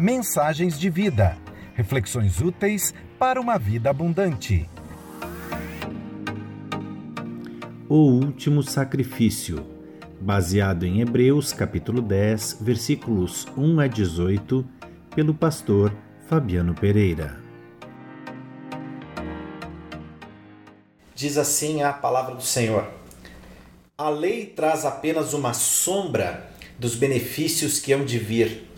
Mensagens de vida. Reflexões úteis para uma vida abundante. O último sacrifício, baseado em Hebreus capítulo 10, versículos 1 a 18, pelo pastor Fabiano Pereira. Diz assim a palavra do Senhor: A lei traz apenas uma sombra dos benefícios que hão de vir,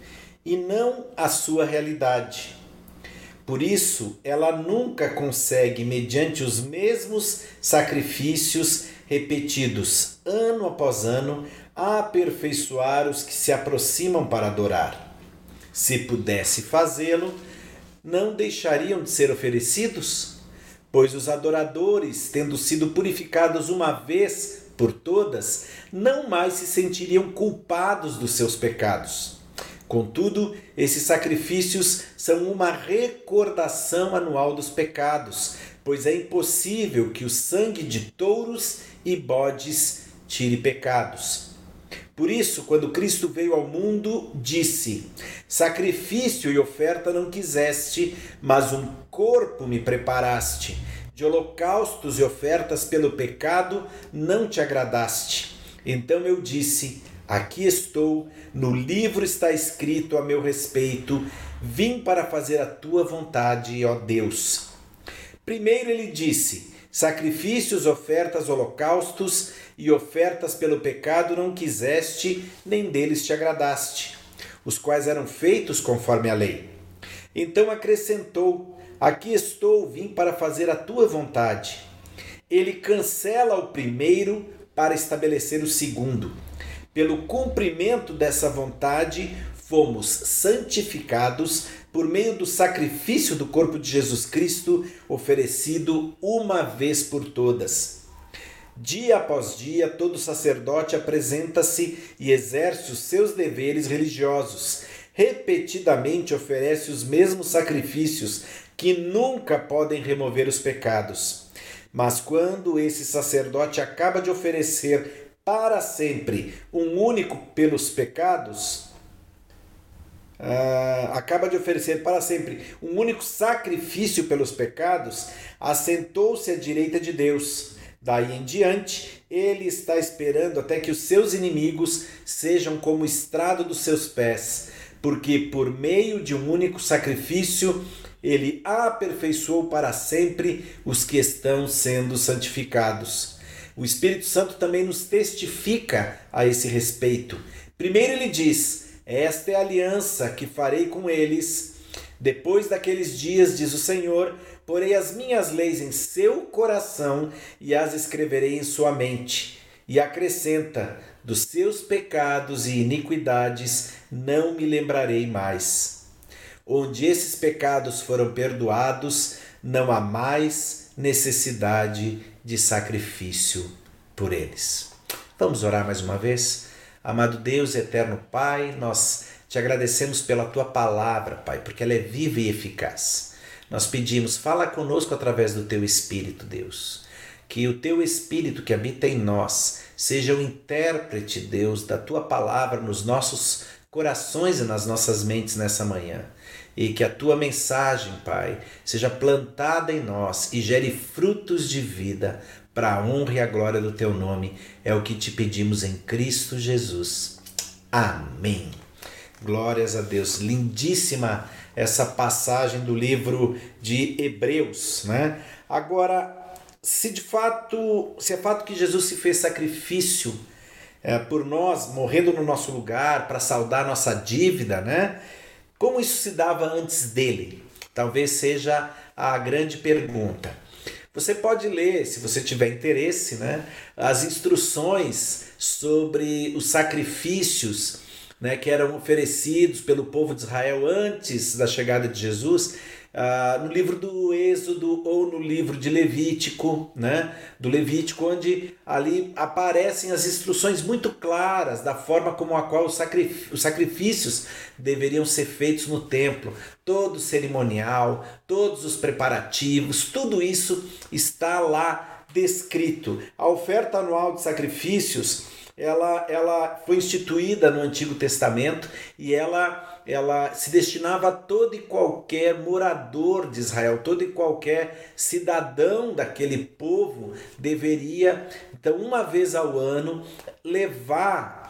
e não a sua realidade. Por isso, ela nunca consegue, mediante os mesmos sacrifícios repetidos ano após ano, aperfeiçoar os que se aproximam para adorar. Se pudesse fazê-lo, não deixariam de ser oferecidos? Pois os adoradores, tendo sido purificados uma vez por todas, não mais se sentiriam culpados dos seus pecados. Contudo, esses sacrifícios são uma recordação anual dos pecados, pois é impossível que o sangue de touros e bodes tire pecados. Por isso, quando Cristo veio ao mundo, disse: Sacrifício e oferta não quiseste, mas um corpo me preparaste. De holocaustos e ofertas pelo pecado não te agradaste. Então eu disse: Aqui estou, no livro está escrito a meu respeito, vim para fazer a tua vontade, ó Deus. Primeiro ele disse: Sacrifícios, ofertas, holocaustos e ofertas pelo pecado não quiseste, nem deles te agradaste, os quais eram feitos conforme a lei. Então acrescentou: Aqui estou, vim para fazer a tua vontade. Ele cancela o primeiro para estabelecer o segundo. Pelo cumprimento dessa vontade, fomos santificados por meio do sacrifício do corpo de Jesus Cristo, oferecido uma vez por todas. Dia após dia, todo sacerdote apresenta-se e exerce os seus deveres religiosos. Repetidamente oferece os mesmos sacrifícios que nunca podem remover os pecados. Mas quando esse sacerdote acaba de oferecer para sempre um único pelos pecados, uh, acaba de oferecer para sempre um único sacrifício pelos pecados, assentou-se à direita de Deus. Daí em diante, ele está esperando até que os seus inimigos sejam como estrado dos seus pés, porque por meio de um único sacrifício ele aperfeiçoou para sempre os que estão sendo santificados. O Espírito Santo também nos testifica a esse respeito. Primeiro ele diz: Esta é a aliança que farei com eles. Depois daqueles dias, diz o Senhor, porei as minhas leis em seu coração e as escreverei em sua mente. E acrescenta: Dos seus pecados e iniquidades não me lembrarei mais. Onde esses pecados foram perdoados, não há mais necessidade de sacrifício por eles. Vamos orar mais uma vez? Amado Deus, eterno Pai, nós te agradecemos pela tua palavra, Pai, porque ela é viva e eficaz. Nós pedimos, fala conosco através do teu Espírito, Deus. Que o teu Espírito que habita em nós seja o intérprete, Deus, da tua palavra nos nossos corações e nas nossas mentes nessa manhã e que a tua mensagem, Pai, seja plantada em nós e gere frutos de vida para a honra e a glória do teu nome. É o que te pedimos em Cristo Jesus. Amém. Glórias a Deus. Lindíssima essa passagem do livro de Hebreus, né? Agora, se de fato, se é fato que Jesus se fez sacrifício é, por nós, morrendo no nosso lugar para saldar nossa dívida, né? Como isso se dava antes dele? Talvez seja a grande pergunta. Você pode ler, se você tiver interesse, né, as instruções sobre os sacrifícios né, que eram oferecidos pelo povo de Israel antes da chegada de Jesus Uh, no livro do Êxodo ou no livro de Levítico, né? Do Levítico, onde ali aparecem as instruções muito claras da forma como a qual os sacrifícios deveriam ser feitos no templo, todo o cerimonial, todos os preparativos, tudo isso está lá descrito. A oferta anual de sacrifícios ela, ela foi instituída no Antigo Testamento e ela, ela se destinava a todo e qualquer morador de Israel, todo e qualquer cidadão daquele povo deveria, então, uma vez ao ano, levar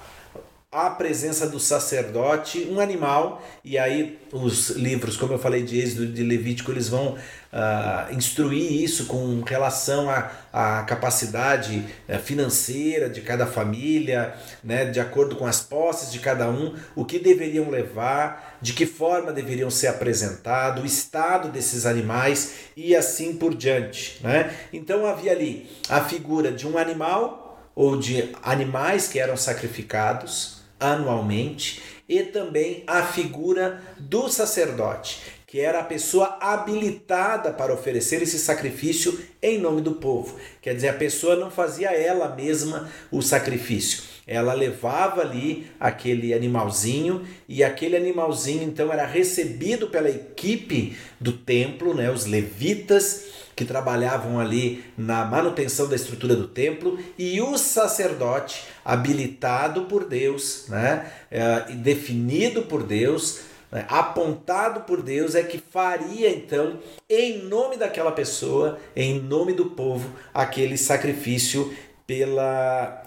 a presença do sacerdote, um animal, e aí os livros, como eu falei de Êxodo de Levítico, eles vão uh, instruir isso com relação à, à capacidade uh, financeira de cada família, né, de acordo com as posses de cada um, o que deveriam levar, de que forma deveriam ser apresentados, o estado desses animais e assim por diante. Né? Então havia ali a figura de um animal ou de animais que eram sacrificados anualmente, e também a figura do sacerdote, que era a pessoa habilitada para oferecer esse sacrifício em nome do povo. Quer dizer, a pessoa não fazia ela mesma o sacrifício. Ela levava ali aquele animalzinho e aquele animalzinho então era recebido pela equipe do templo, né, os levitas, que trabalhavam ali na manutenção da estrutura do templo, e o sacerdote, habilitado por Deus, né, é, definido por Deus, né, apontado por Deus, é que faria então, em nome daquela pessoa, em nome do povo, aquele sacrifício pela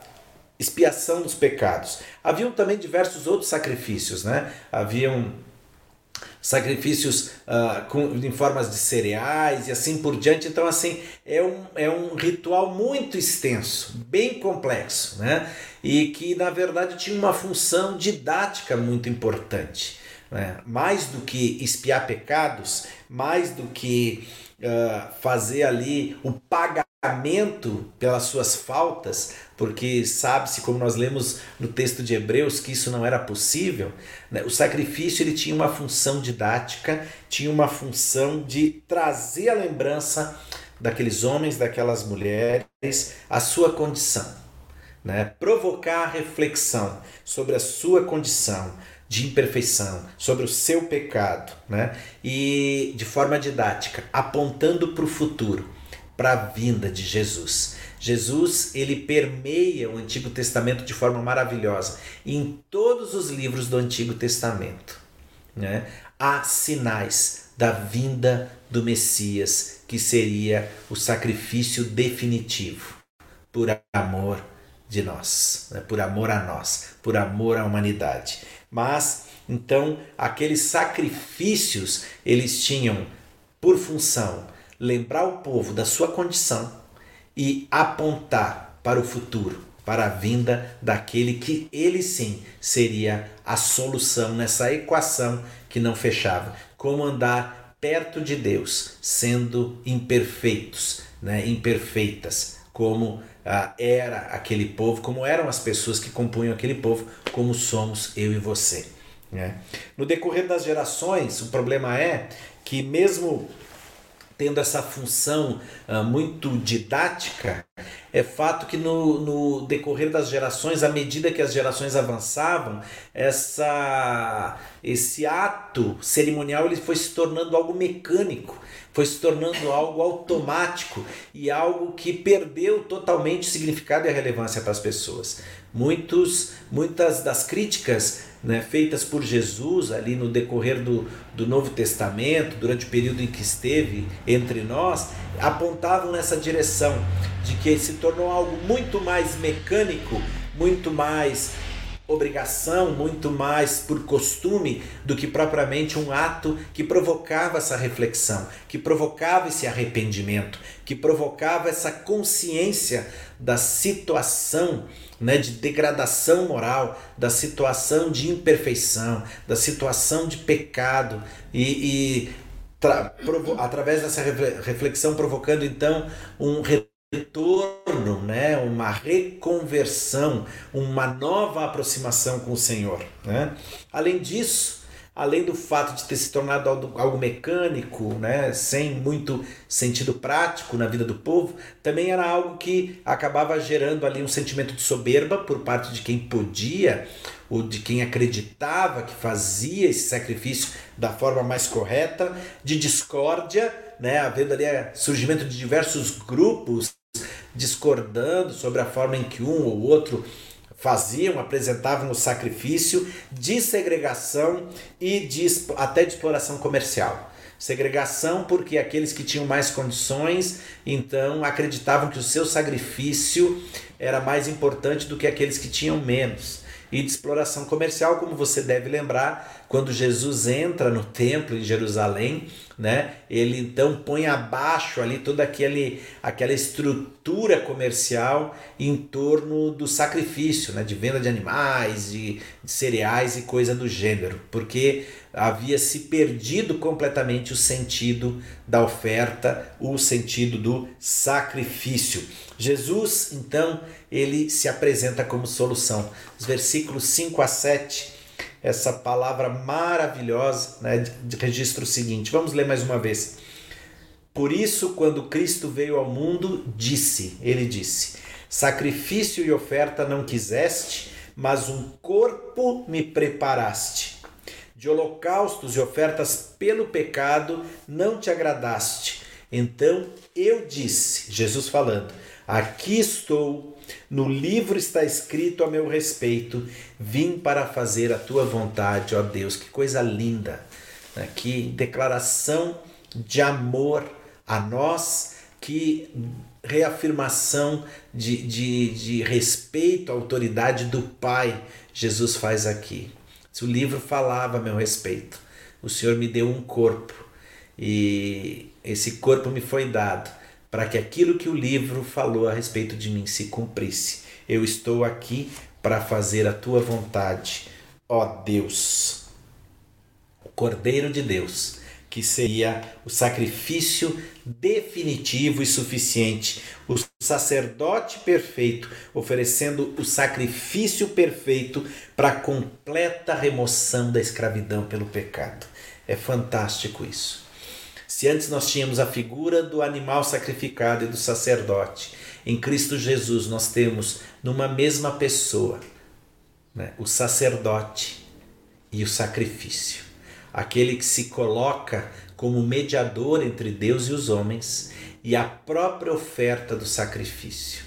expiação dos pecados. Haviam também diversos outros sacrifícios, né? Haviam sacrifícios uh, com, em formas de cereais e assim por diante. Então, assim, é um, é um ritual muito extenso, bem complexo, né? E que, na verdade, tinha uma função didática muito importante. Né? Mais do que espiar pecados, mais do que uh, fazer ali o pagamento pelas suas faltas, porque sabe-se, como nós lemos no texto de Hebreus, que isso não era possível. Né? O sacrifício ele tinha uma função didática, tinha uma função de trazer a lembrança daqueles homens, daquelas mulheres, a sua condição. Né? Provocar a reflexão sobre a sua condição de imperfeição, sobre o seu pecado, né? e de forma didática, apontando para o futuro, para a vinda de Jesus. Jesus ele permeia o Antigo Testamento de forma maravilhosa. Em todos os livros do Antigo Testamento né, há sinais da vinda do Messias, que seria o sacrifício definitivo por amor de nós, né, por amor a nós, por amor à humanidade. Mas então aqueles sacrifícios eles tinham por função lembrar o povo da sua condição e apontar para o futuro, para a vinda daquele que ele sim seria a solução nessa equação que não fechava. Como andar perto de Deus, sendo imperfeitos, né, imperfeitas, como ah, era aquele povo, como eram as pessoas que compunham aquele povo, como somos eu e você. Né? No decorrer das gerações, o problema é que mesmo tendo essa função uh, muito didática, é fato que no, no decorrer das gerações, à medida que as gerações avançavam, essa, esse ato cerimonial ele foi se tornando algo mecânico, foi se tornando algo automático e algo que perdeu totalmente o significado e a relevância para as pessoas. Muitos, muitas das críticas né, feitas por Jesus ali no decorrer do, do Novo Testamento, durante o período em que esteve entre nós, apontavam nessa direção de que se tornou algo muito mais mecânico, muito mais obrigação, muito mais por costume do que propriamente um ato que provocava essa reflexão, que provocava esse arrependimento, que provocava essa consciência da situação né, de degradação moral, da situação de imperfeição, da situação de pecado e, e através dessa reflexão provocando então um retorno, né, uma reconversão, uma nova aproximação com o Senhor. Né? Além disso, além do fato de ter se tornado algo mecânico, né, sem muito sentido prático na vida do povo, também era algo que acabava gerando ali um sentimento de soberba por parte de quem podia ou de quem acreditava que fazia esse sacrifício da forma mais correta, de discórdia, né, havendo ali é, surgimento de diversos grupos discordando sobre a forma em que um ou outro faziam, apresentavam o sacrifício de segregação e de, até de exploração comercial. Segregação porque aqueles que tinham mais condições, então acreditavam que o seu sacrifício era mais importante do que aqueles que tinham menos. E de exploração comercial, como você deve lembrar, quando Jesus entra no templo em Jerusalém, né? Ele então põe abaixo ali toda aquele, aquela estrutura comercial em torno do sacrifício, né? De venda de animais, de, de cereais e coisa do gênero, porque havia se perdido completamente o sentido da oferta, o sentido do sacrifício. Jesus, então, ele se apresenta como solução. Os versículos 5 a 7 essa palavra maravilhosa, né, de, registra o seguinte. Vamos ler mais uma vez. Por isso, quando Cristo veio ao mundo, disse, ele disse: Sacrifício e oferta não quiseste, mas um corpo me preparaste. De holocaustos e ofertas pelo pecado não te agradaste. Então eu disse, Jesus falando: Aqui estou no livro está escrito a meu respeito: vim para fazer a tua vontade, ó Deus. Que coisa linda! Que declaração de amor a nós, que reafirmação de, de, de respeito à autoridade do Pai Jesus faz aqui. Se o livro falava a meu respeito, o Senhor me deu um corpo e esse corpo me foi dado para que aquilo que o livro falou a respeito de mim se cumprisse. Eu estou aqui para fazer a tua vontade, ó Deus. O Cordeiro de Deus, que seria o sacrifício definitivo e suficiente, o sacerdote perfeito, oferecendo o sacrifício perfeito para a completa remoção da escravidão pelo pecado. É fantástico isso. Se antes nós tínhamos a figura do animal sacrificado e do sacerdote, em Cristo Jesus nós temos numa mesma pessoa né, o sacerdote e o sacrifício. Aquele que se coloca como mediador entre Deus e os homens e a própria oferta do sacrifício.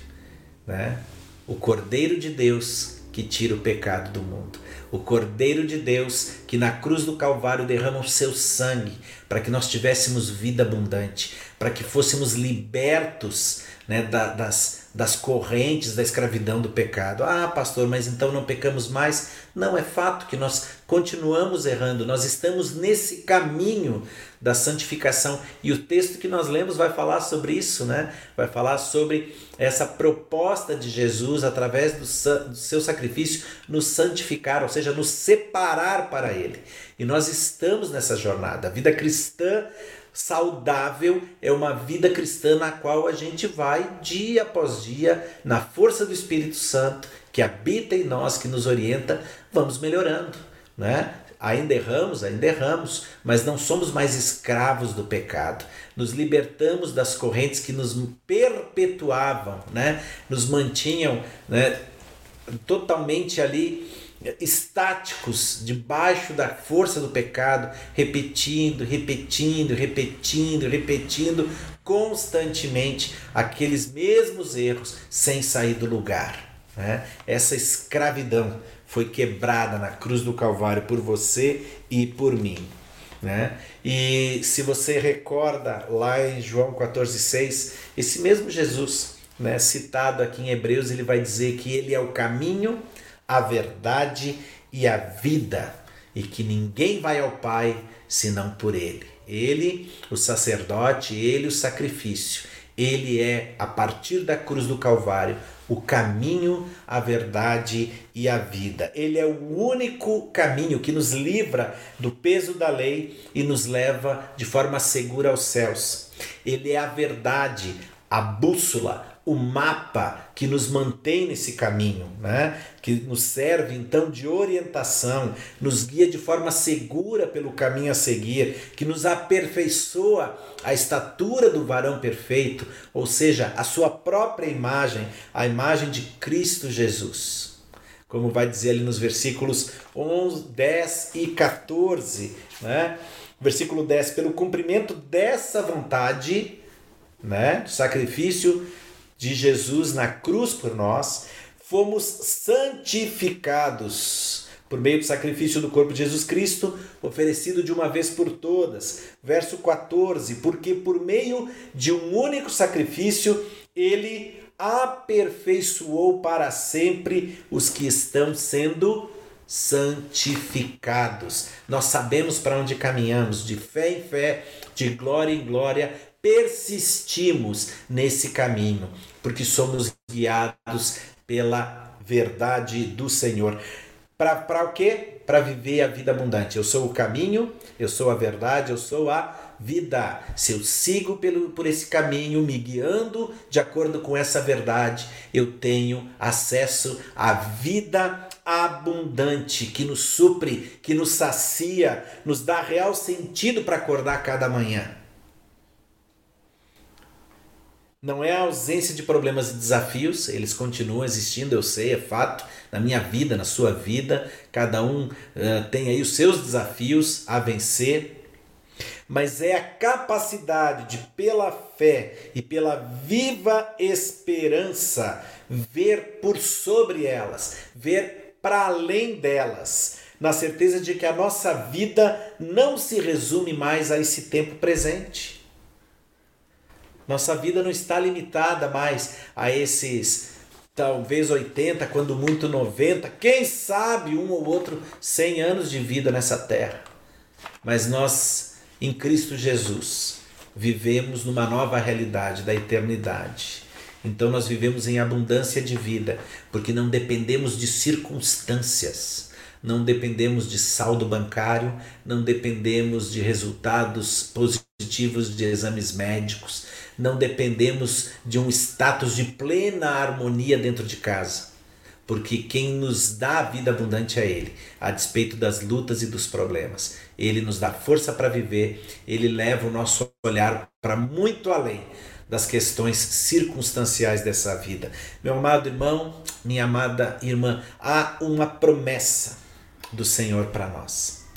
Né? O Cordeiro de Deus que tira o pecado do mundo o Cordeiro de Deus, que na cruz do Calvário derrama o seu sangue para que nós tivéssemos vida abundante, para que fôssemos libertos né, da, das, das correntes da escravidão do pecado. Ah, pastor, mas então não pecamos mais? Não, é fato que nós continuamos errando, nós estamos nesse caminho da santificação. E o texto que nós lemos vai falar sobre isso, né? Vai falar sobre essa proposta de Jesus através do, do seu sacrifício nos santificar, ou seja, nos separar para Ele. E nós estamos nessa jornada. A vida cristã saudável é uma vida cristã na qual a gente vai dia após dia, na força do Espírito Santo que habita em nós, que nos orienta, vamos melhorando, né? Ainda erramos, ainda erramos, mas não somos mais escravos do pecado. Nos libertamos das correntes que nos perpetuavam, né? Nos mantinham, né? Totalmente ali estáticos debaixo da força do pecado, repetindo, repetindo, repetindo, repetindo constantemente aqueles mesmos erros sem sair do lugar. Né? Essa escravidão foi quebrada na cruz do Calvário por você e por mim. Né? E se você recorda lá em João 14,6, esse mesmo Jesus, né, citado aqui em Hebreus, ele vai dizer que ele é o caminho, a verdade e a vida, e que ninguém vai ao Pai senão por ele. Ele, o sacerdote, ele, o sacrifício. Ele é, a partir da cruz do Calvário, o caminho, a verdade e a vida. Ele é o único caminho que nos livra do peso da lei e nos leva de forma segura aos céus. Ele é a verdade, a bússola, o mapa que nos mantém nesse caminho, né? que nos serve então de orientação, nos guia de forma segura pelo caminho a seguir, que nos aperfeiçoa a estatura do varão perfeito, ou seja, a sua própria imagem, a imagem de Cristo Jesus. Como vai dizer ali nos versículos 11, 10 e 14, né? Versículo 10: pelo cumprimento dessa vontade, né, sacrifício de Jesus na cruz por nós, fomos santificados por meio do sacrifício do corpo de Jesus Cristo, oferecido de uma vez por todas. Verso 14: Porque por meio de um único sacrifício ele aperfeiçoou para sempre os que estão sendo santificados. Nós sabemos para onde caminhamos, de fé em fé, de glória em glória, persistimos nesse caminho, porque somos guiados pela verdade do Senhor. Para o quê? Para viver a vida abundante. Eu sou o caminho, eu sou a verdade, eu sou a vida. Se eu sigo pelo, por esse caminho, me guiando de acordo com essa verdade, eu tenho acesso à vida abundante que nos supre, que nos sacia, nos dá real sentido para acordar cada manhã. Não é a ausência de problemas e desafios, eles continuam existindo, eu sei, é fato, na minha vida, na sua vida, cada um uh, tem aí os seus desafios a vencer, mas é a capacidade de, pela fé e pela viva esperança, ver por sobre elas, ver para além delas, na certeza de que a nossa vida não se resume mais a esse tempo presente nossa vida não está limitada mais a esses talvez 80, quando muito 90, quem sabe um ou outro 100 anos de vida nessa terra. Mas nós, em Cristo Jesus, vivemos numa nova realidade da eternidade. Então nós vivemos em abundância de vida, porque não dependemos de circunstâncias, não dependemos de saldo bancário, não dependemos de resultados positivos de exames médicos, não dependemos de um status de plena harmonia dentro de casa, porque quem nos dá a vida abundante é Ele, a despeito das lutas e dos problemas. Ele nos dá força para viver, ele leva o nosso olhar para muito além das questões circunstanciais dessa vida. Meu amado irmão, minha amada irmã, há uma promessa do Senhor para nós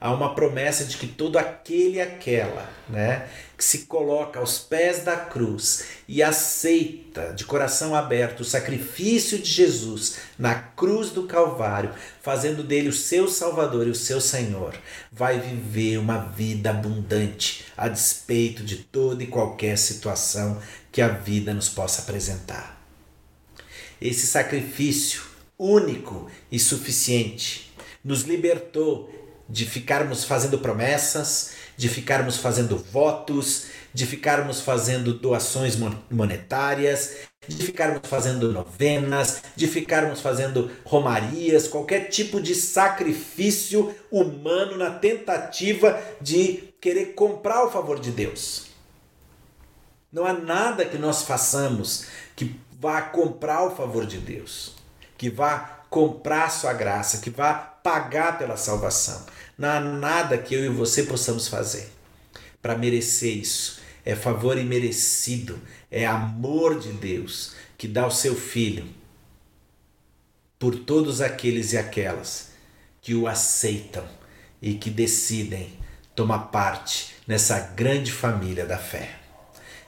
há uma promessa de que todo aquele e aquela, né, que se coloca aos pés da cruz e aceita de coração aberto o sacrifício de Jesus na cruz do Calvário, fazendo dele o seu Salvador e o seu Senhor, vai viver uma vida abundante a despeito de toda e qualquer situação que a vida nos possa apresentar. Esse sacrifício único e suficiente nos libertou de ficarmos fazendo promessas, de ficarmos fazendo votos, de ficarmos fazendo doações monetárias, de ficarmos fazendo novenas, de ficarmos fazendo romarias, qualquer tipo de sacrifício humano na tentativa de querer comprar o favor de Deus. Não há nada que nós façamos que vá comprar o favor de Deus, que vá comprar sua graça, que vá pagar pela salvação. Não há nada que eu e você possamos fazer para merecer isso. É favor imerecido, é amor de Deus que dá o seu filho por todos aqueles e aquelas que o aceitam e que decidem tomar parte nessa grande família da fé.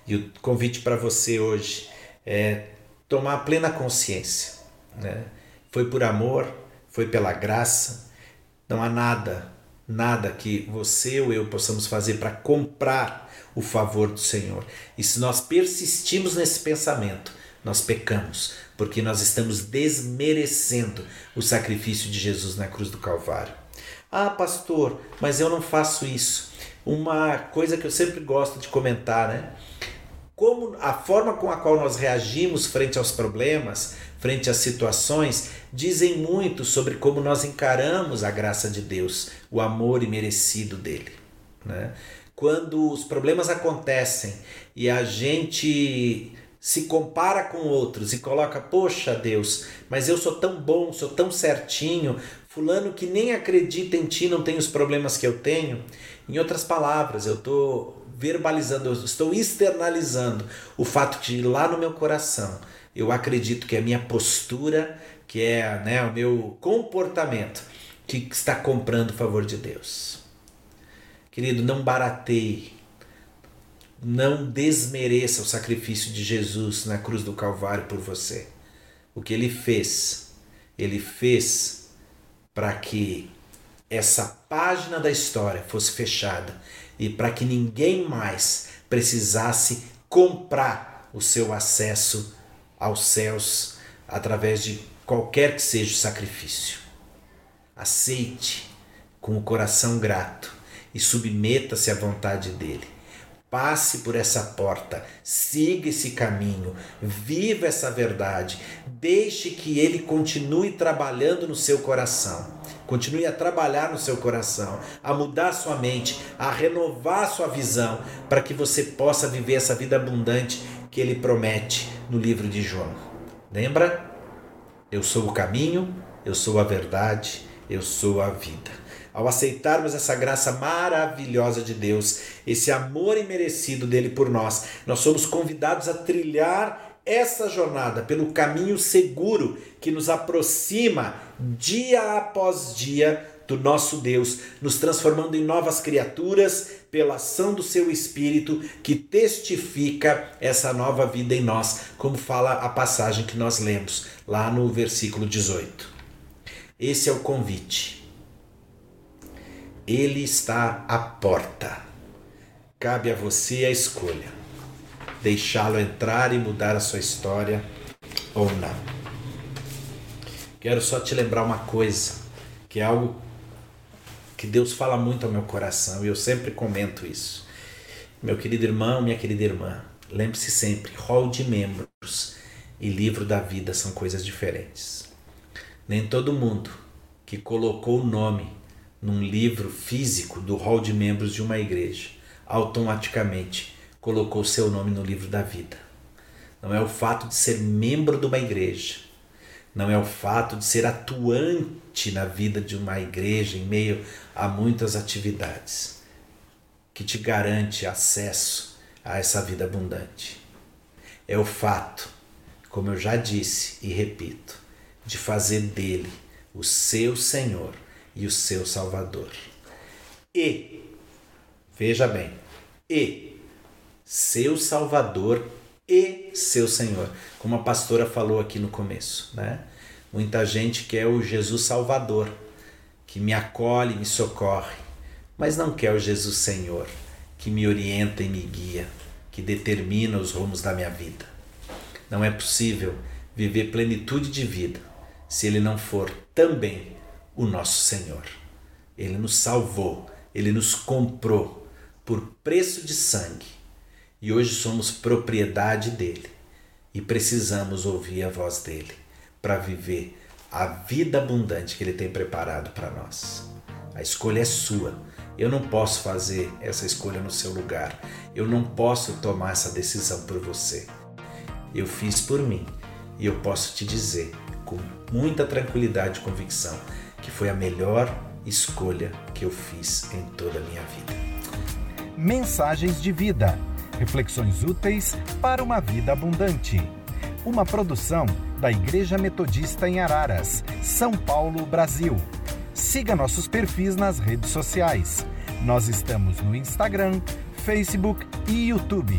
E o convite para você hoje é tomar plena consciência. Né? Foi por amor, foi pela graça, não há nada nada que você ou eu possamos fazer para comprar o favor do Senhor. E se nós persistimos nesse pensamento, nós pecamos, porque nós estamos desmerecendo o sacrifício de Jesus na cruz do Calvário. Ah, pastor, mas eu não faço isso. Uma coisa que eu sempre gosto de comentar, né? Como a forma com a qual nós reagimos frente aos problemas frente às situações dizem muito sobre como nós encaramos a graça de Deus, o amor imerecido dele. Né? Quando os problemas acontecem e a gente se compara com outros e coloca, poxa Deus, mas eu sou tão bom, sou tão certinho, fulano que nem acredita em ti não tem os problemas que eu tenho. Em outras palavras, eu estou verbalizando, eu estou externalizando o fato de lá no meu coração eu acredito que é a minha postura, que é né, o meu comportamento que está comprando o favor de Deus. Querido, não barateie, não desmereça o sacrifício de Jesus na cruz do Calvário por você. o que ele fez? Ele fez para que essa página da história fosse fechada e para que ninguém mais precisasse comprar o seu acesso aos céus através de qualquer que seja o sacrifício. Aceite com o coração grato e submeta-se à vontade dele. Passe por essa porta, siga esse caminho, viva essa verdade, deixe que ele continue trabalhando no seu coração, continue a trabalhar no seu coração, a mudar sua mente, a renovar sua visão, para que você possa viver essa vida abundante que ele promete no livro de João. Lembra? Eu sou o caminho, eu sou a verdade, eu sou a vida ao aceitarmos essa graça maravilhosa de Deus, esse amor imerecido dele por nós, nós somos convidados a trilhar essa jornada pelo caminho seguro que nos aproxima dia após dia do nosso Deus, nos transformando em novas criaturas pela ação do seu Espírito que testifica essa nova vida em nós, como fala a passagem que nós lemos lá no versículo 18. Esse é o convite ele está à porta. Cabe a você a escolha: deixá-lo entrar e mudar a sua história ou não. Quero só te lembrar uma coisa, que é algo que Deus fala muito ao meu coração e eu sempre comento isso. Meu querido irmão, minha querida irmã, lembre-se sempre: rol de membros e livro da vida são coisas diferentes. Nem todo mundo que colocou o nome num livro físico do hall de membros de uma igreja, automaticamente colocou seu nome no livro da vida. Não é o fato de ser membro de uma igreja, não é o fato de ser atuante na vida de uma igreja em meio a muitas atividades que te garante acesso a essa vida abundante. É o fato, como eu já disse e repito, de fazer dele o seu Senhor e o seu Salvador. E, veja bem, e seu Salvador e seu Senhor. Como a pastora falou aqui no começo, né? Muita gente quer o Jesus Salvador, que me acolhe, me socorre, mas não quer o Jesus Senhor, que me orienta e me guia, que determina os rumos da minha vida. Não é possível viver plenitude de vida se ele não for também o nosso Senhor. Ele nos salvou, ele nos comprou por preço de sangue e hoje somos propriedade dele e precisamos ouvir a voz dele para viver a vida abundante que ele tem preparado para nós. A escolha é sua. Eu não posso fazer essa escolha no seu lugar. Eu não posso tomar essa decisão por você. Eu fiz por mim e eu posso te dizer com muita tranquilidade e convicção que foi a melhor escolha que eu fiz em toda a minha vida. Mensagens de vida. Reflexões úteis para uma vida abundante. Uma produção da Igreja Metodista em Araras, São Paulo, Brasil. Siga nossos perfis nas redes sociais. Nós estamos no Instagram, Facebook e YouTube.